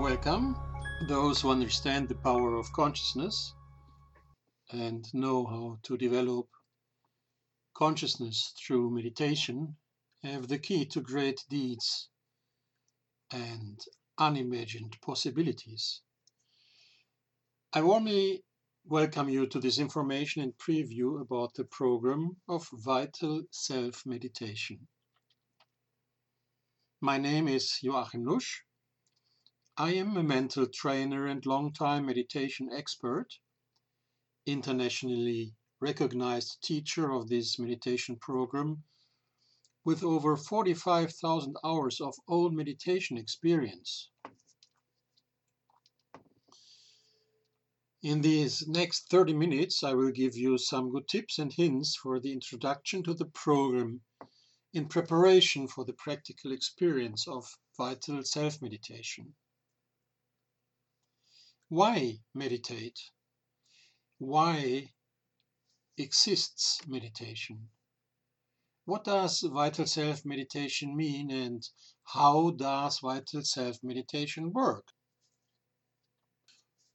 Welcome, those who understand the power of consciousness and know how to develop consciousness through meditation have the key to great deeds and unimagined possibilities. I warmly welcome you to this information and preview about the program of Vital Self Meditation. My name is Joachim Nusch. I am a mental trainer and long-time meditation expert, internationally recognized teacher of this meditation program with over 45,000 hours of own meditation experience. In these next 30 minutes, I will give you some good tips and hints for the introduction to the program in preparation for the practical experience of vital self meditation. Why meditate? Why exists meditation? What does vital self meditation mean and how does vital self meditation work?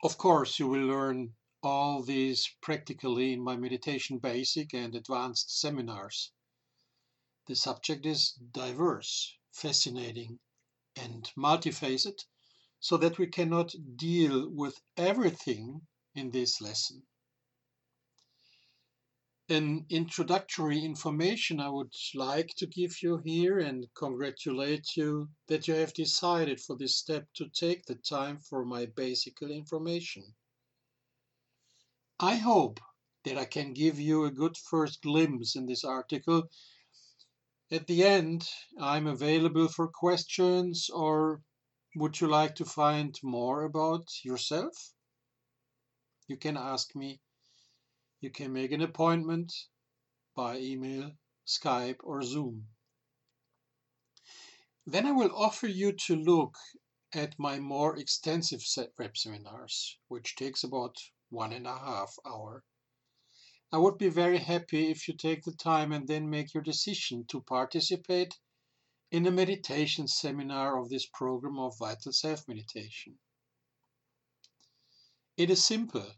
Of course, you will learn all these practically in my meditation basic and advanced seminars. The subject is diverse, fascinating, and multifaceted, so that we cannot deal with everything in this lesson an introductory information I would like to give you here and congratulate you that you have decided for this step to take the time for my basic information. I hope that I can give you a good first glimpse in this article. At the end, I'm available for questions or would you like to find more about yourself? You can ask me you can make an appointment by email, Skype, or Zoom. Then I will offer you to look at my more extensive set web seminars, which takes about one and a half hour. I would be very happy if you take the time and then make your decision to participate in a meditation seminar of this program of Vital Self Meditation. It is simple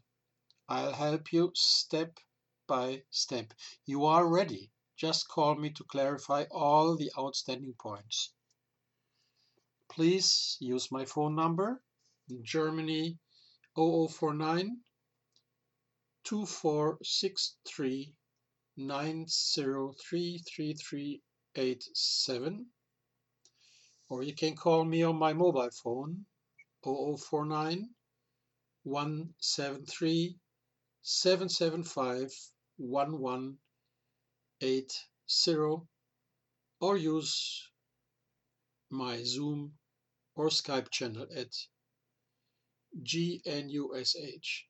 I'll help you step by step. You are ready. Just call me to clarify all the outstanding points. Please use my phone number in Germany 0049 2463 9033387 or you can call me on my mobile phone 0049 173 775 1180 or use my Zoom or Skype channel at GNUSH.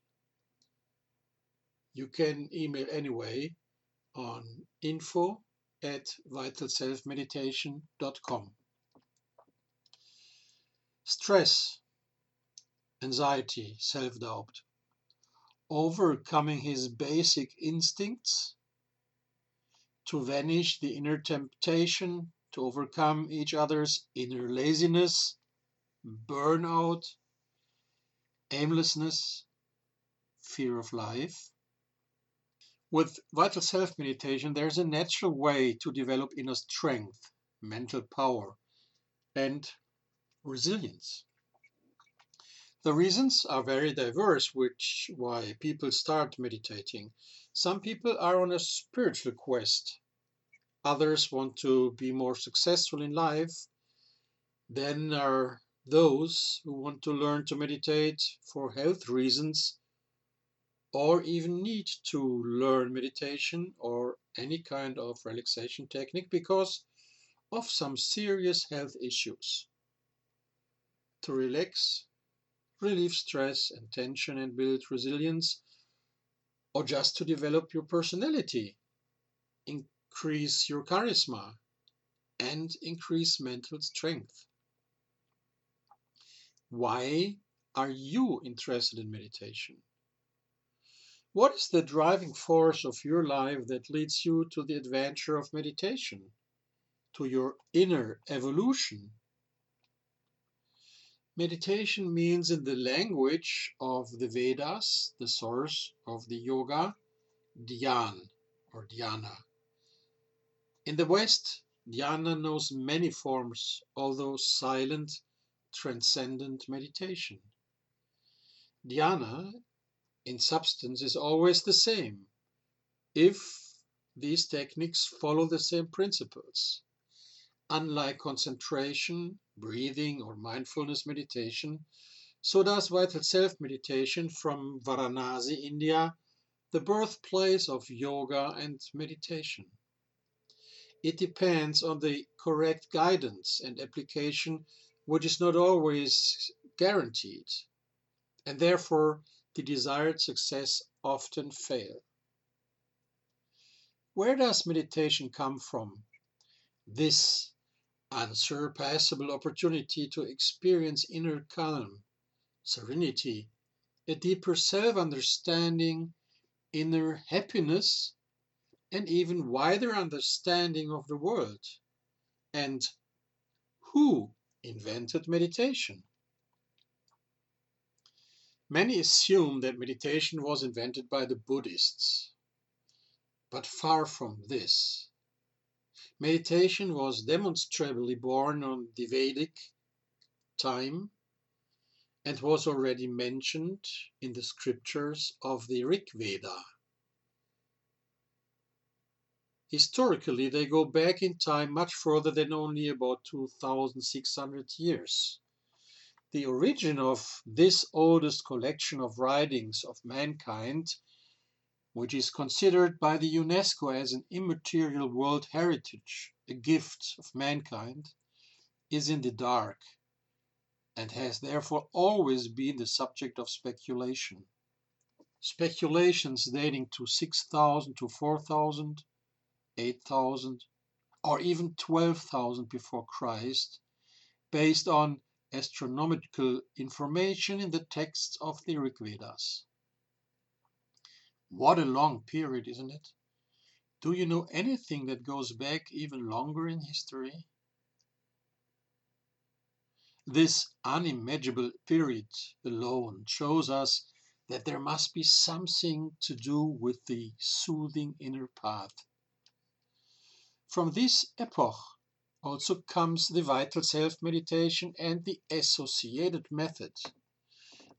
You can email anyway on info at vitalselfmeditation.com. Stress, anxiety, self doubt overcoming his basic instincts, to vanish the inner temptation, to overcome each other's inner laziness, burnout, aimlessness, fear of life. With vital self meditation, there's a natural way to develop inner strength, mental power, and resilience. The reasons are very diverse, which why people start meditating. Some people are on a spiritual quest. Others want to be more successful in life. Then are those who want to learn to meditate for health reasons or even need to learn meditation or any kind of relaxation technique because of some serious health issues. To relax, relieve stress and tension and build resilience, or just to develop your personality, increase your charisma, and increase mental strength. Why are you interested in meditation? What is the driving force of your life that leads you to the adventure of meditation, to your inner evolution? Meditation means, in the language of the Vedas, the source of the yoga, dhyan or dhyana. In the West, dhyana knows many forms, although silent, transcendent meditation. Dhyana, in substance, is always the same if these techniques follow the same principles. Unlike concentration, breathing, or mindfulness meditation, so does vital self meditation from Varanasi, India, the birthplace of yoga and meditation. It depends on the correct guidance and application, which is not always guaranteed, and therefore the desired success often fail. Where does meditation come from? This unsurpassable opportunity to experience inner calm, serenity, a deeper self understanding, inner happiness, and even wider understanding of the world. And who invented meditation? Many assume that meditation was invented by the Buddhists, but far from this. Meditation was demonstrably born on the Vedic time and was already mentioned in the scriptures of the Rig Veda. Historically, they go back in time much further than only about 2600 years. The origin of this oldest collection of writings of mankind which is considered by the UNESCO as an immaterial world heritage, a gift of mankind, is in the dark and has therefore always been the subject of speculation. Speculations dating to 6000 to 4000, 8000, or even 12,000 before Christ, based on astronomical information in the texts of the Rig Vedas. What a long period, isn't it? Do you know anything that goes back even longer in history? This unimaginable period alone shows us that there must be something to do with the soothing inner path. From this epoch also comes the vital self meditation and the associated method.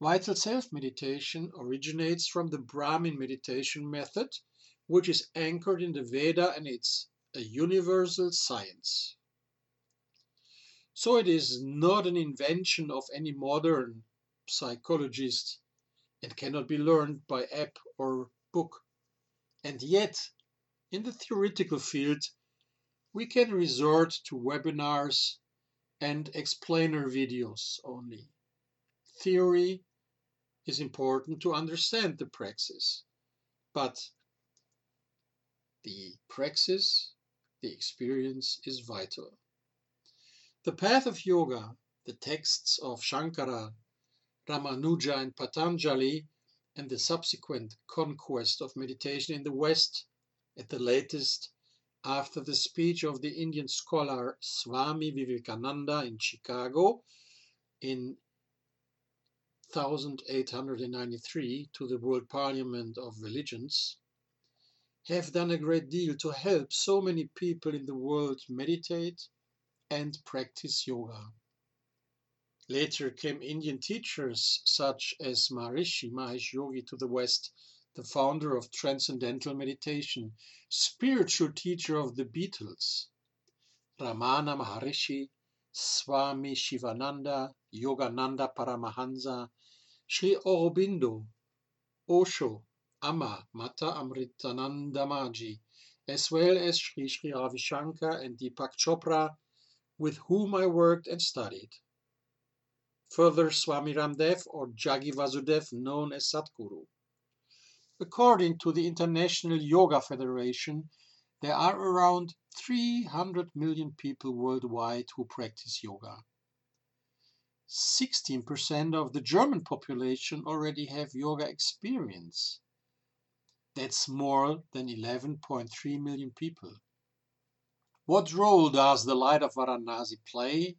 Vital self meditation originates from the Brahmin meditation method, which is anchored in the Veda and it's a universal science. So it is not an invention of any modern psychologist and cannot be learned by app or book. And yet, in the theoretical field, we can resort to webinars and explainer videos only. Theory is important to understand the praxis. But the praxis, the experience is vital. The path of yoga, the texts of Shankara, Ramanuja, and Patanjali, and the subsequent conquest of meditation in the West, at the latest after the speech of the Indian scholar Swami Vivekananda in Chicago in 1893 to the World Parliament of Religions, have done a great deal to help so many people in the world meditate and practice yoga. Later came Indian teachers such as Maharishi Mahesh Yogi to the West, the founder of Transcendental Meditation, spiritual teacher of the Beatles, Ramana Maharishi, Swami Shivananda, Yogananda Paramahansa, Sri Aurobindo, Osho, Amma, Mata Amritanandamayi, as well as Sri Sri Ravi Shankar and Deepak Chopra, with whom I worked and studied. Further, Swami Ramdev or Jaggi Vasudev, known as Sadhguru. According to the International Yoga Federation, there are around 300 million people worldwide who practice yoga. 16% of the German population already have yoga experience. That's more than 11.3 million people. What role does the light of Varanasi play?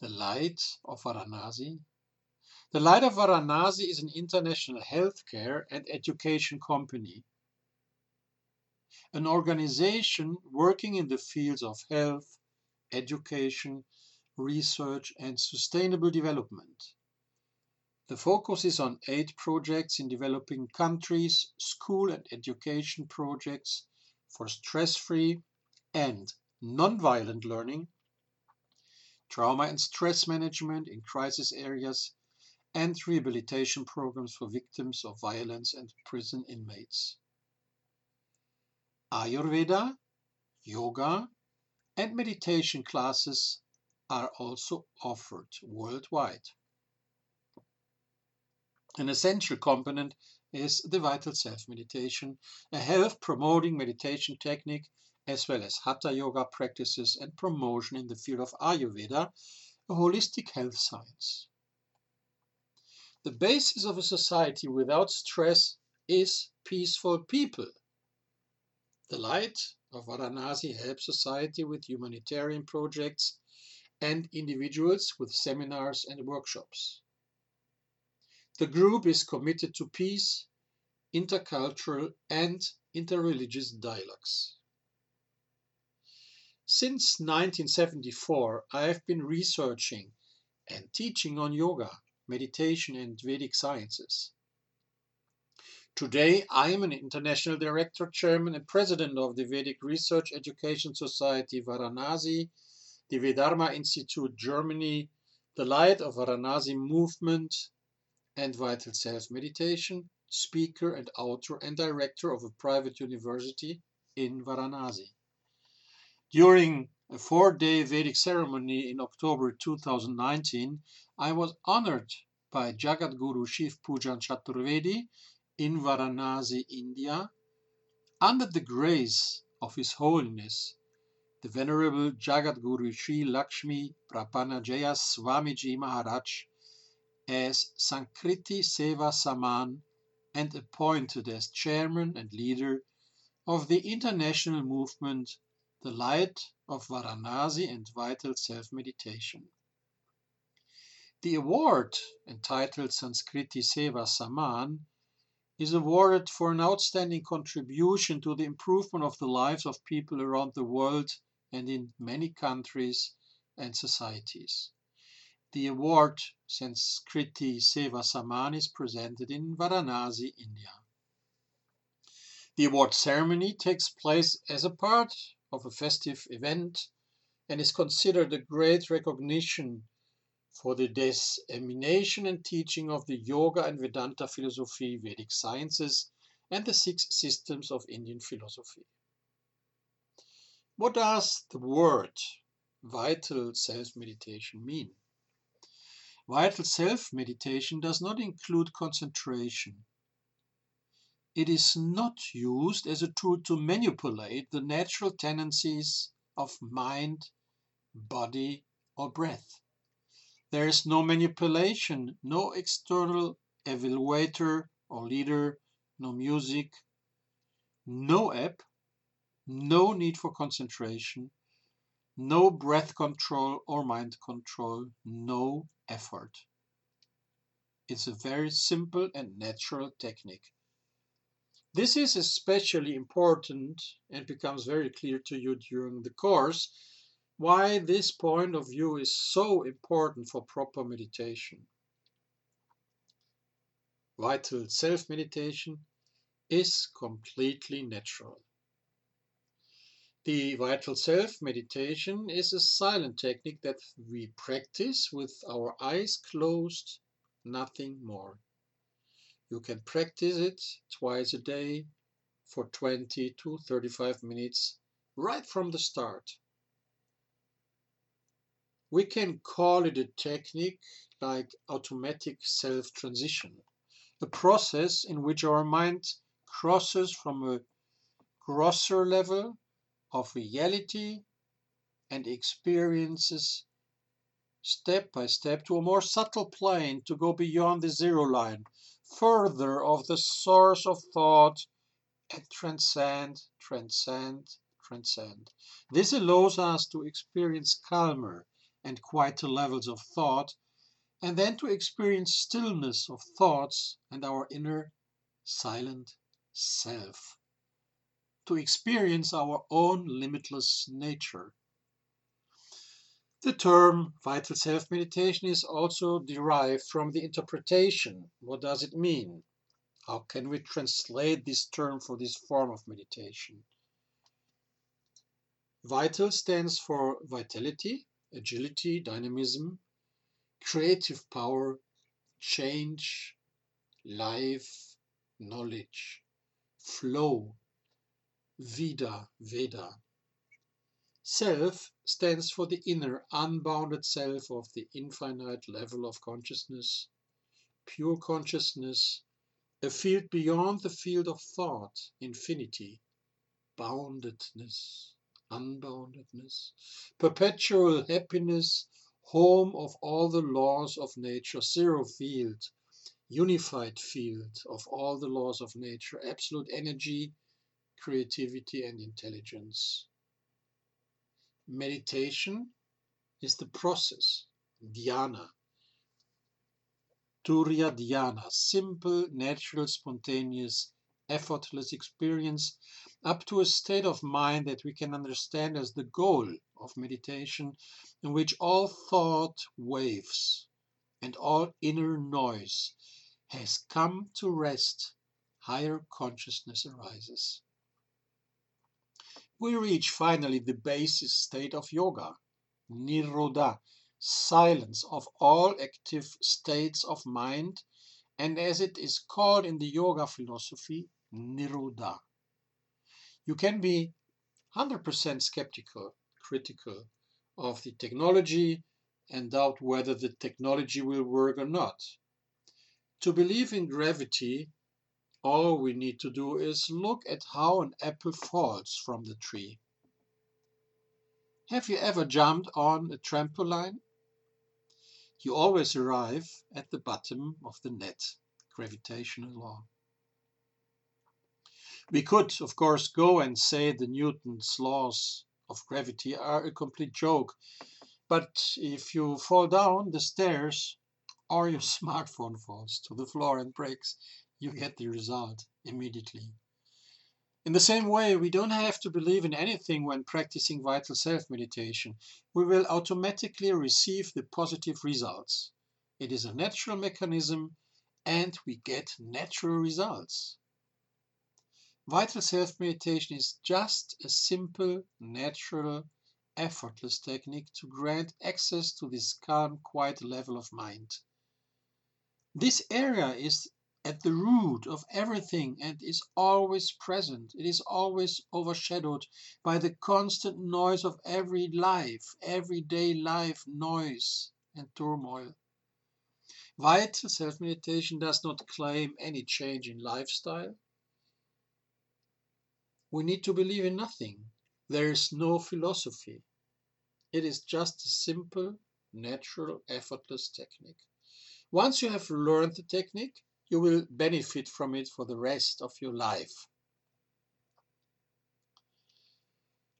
The Light of Varanasi. The Light of Varanasi is an international healthcare and education company, an organization working in the fields of health, education, research, and sustainable development. The focus is on eight projects in developing countries, school and education projects for stress-free and non-violent learning, trauma and stress management in crisis areas, and rehabilitation programs for victims of violence and prison inmates. Ayurveda, yoga, and meditation classes are also offered worldwide. An essential component is the Vital Self meditation, a health promoting meditation technique, as well as Hatha yoga practices and promotion in the field of Ayurveda, a holistic health science. The basis of a society without stress is peaceful people. The light of Varanasi helps society with humanitarian projects and individuals with seminars and workshops. The group is committed to peace, intercultural and interreligious dialogues. Since 1974, I have been researching and teaching on yoga, meditation, and Vedic sciences. Today, I am an international director, chairman, and president of the Vedic Research Education Society Varanasi, the Vedharma Institute Germany, the Light of Varanasi movement, and Vital Self Meditation, speaker and author and director of a private university in Varanasi. During a four day Vedic ceremony in October 2019, I was honored by Jagat Guru Shiv Pujan Chaturvedi in Varanasi, India, under the grace of His Holiness, the Venerable Jagat Guru Sri Lakshmi Prapanajaya Swamiji Maharaj as Sanskriti Seva Saman and appointed as chairman and leader of the international movement The Light of Varanasi and Vital Self Meditation. The award, entitled Sanskriti Seva Saman, is awarded for an outstanding contribution to the improvement of the lives of people around the world and in many countries and societies. The award Sanskriti Seva Saman is presented in Varanasi, India. The award ceremony takes place as a part of a festive event and is considered a great recognition for the dissemination and teaching of the Yoga and Vedanta philosophy, Vedic sciences, and the six systems of Indian philosophy. What does the word vital self meditation mean? Vital self meditation does not include concentration. It is not used as a tool to manipulate the natural tendencies of mind, body, or breath. There is no manipulation, no external evaluator or leader, no music, no app, no need for concentration, no breath control or mind control, no effort. It's a very simple and natural technique. This is especially important and becomes very clear to you during the course why this point of view is so important for proper meditation. Vital self meditation is completely natural. The vital self meditation is a silent technique that we practice with our eyes closed, nothing more. You can practice it twice a day for 20 to 35 minutes right from the start. We can call it a technique like automatic self transition, a process in which our mind crosses from a grosser level of reality and experiences step by step to a more subtle plane to go beyond the zero line, further of the source of thought and transcend, transcend, transcend. This allows us to experience calmer, and quieter levels of thought, and then to experience stillness of thoughts and our inner silent self, to experience our own limitless nature. The term vital self meditation is also derived from the interpretation. What does it mean? How can we translate this term for this form of meditation? Vital stands for vitality, agility, dynamism, creative power, change, life, knowledge, flow, vida, Veda. Self stands for the inner, unbounded self of the infinite level of consciousness, pure consciousness, a field beyond the field of thought, infinity, boundedness, unboundedness, perpetual happiness, home of all the laws of nature, zero field, unified field of all the laws of nature, absolute energy, creativity, and intelligence. Meditation is the process, dhyana. Turiya dhyana, simple, natural, spontaneous, effortless experience up to a state of mind that we can understand as the goal of meditation, in which all thought waves and all inner noise has come to rest, higher consciousness arises we reach finally the basis state of yoga, nirodha, silence of all active states of mind, and as it is called in the yoga philosophy, nirodha. You can be 100% skeptical, critical of the technology, and doubt whether the technology will work or not. To believe in gravity all we need to do is look at how an apple falls from the tree. Have you ever jumped on a trampoline? You always arrive at the bottom of the net, gravitational law. We could, of course, go and say the Newton's laws of gravity are a complete joke, but if you fall down the stairs or your smartphone falls to the floor and breaks, you get the result immediately. In the same way, we don't have to believe in anything when practicing vital self meditation. We will automatically receive the positive results. It is a natural mechanism and we get natural results. Vital self meditation is just a simple, natural, effortless technique to grant access to this calm, quiet level of mind. This area is at the root of everything and is always present. It is always overshadowed by the constant noise of every life, everyday life noise and turmoil. Vital self meditation does not claim any change in lifestyle. We need to believe in nothing. There is no philosophy. It is just a simple, natural, effortless technique. Once you have learned the technique, you will benefit from it for the rest of your life.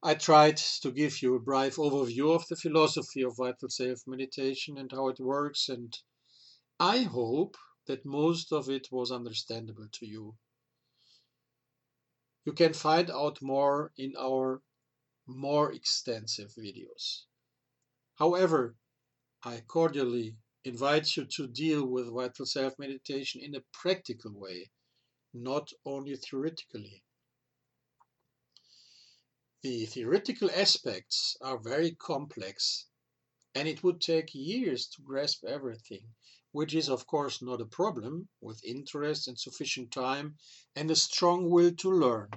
I tried to give you a brief overview of the philosophy of vital self meditation and how it works, and I hope that most of it was understandable to you. You can find out more in our more extensive videos. However, I cordially invites you to deal with vital self meditation in a practical way, not only theoretically. The theoretical aspects are very complex and it would take years to grasp everything, which is of course not a problem with interest and sufficient time and a strong will to learn.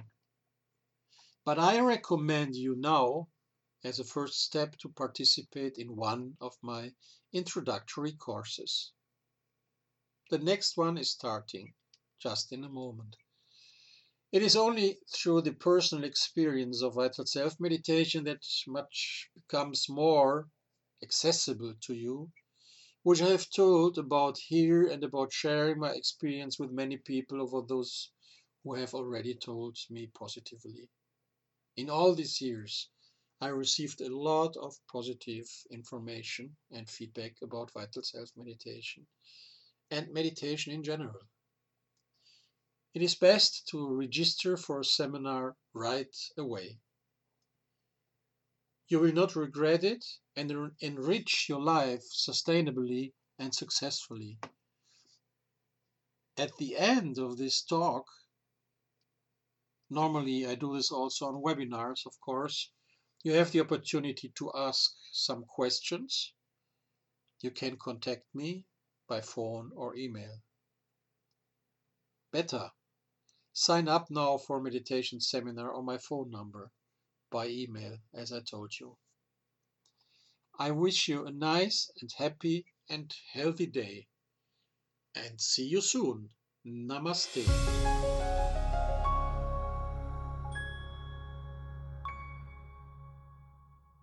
But I recommend you now as a first step to participate in one of my introductory courses. The next one is starting just in a moment. It is only through the personal experience of vital self meditation that much becomes more accessible to you, which I have told about here and about sharing my experience with many people over those who have already told me positively. In all these years, I received a lot of positive information and feedback about Vital Self meditation and meditation in general. It is best to register for a seminar right away. You will not regret it and enrich your life sustainably and successfully. At the end of this talk, normally I do this also on webinars, of course, you have the opportunity to ask some questions. You can contact me by phone or email. Better, sign up now for meditation seminar on my phone number by email, as I told you. I wish you a nice and happy and healthy day. And see you soon. Namaste.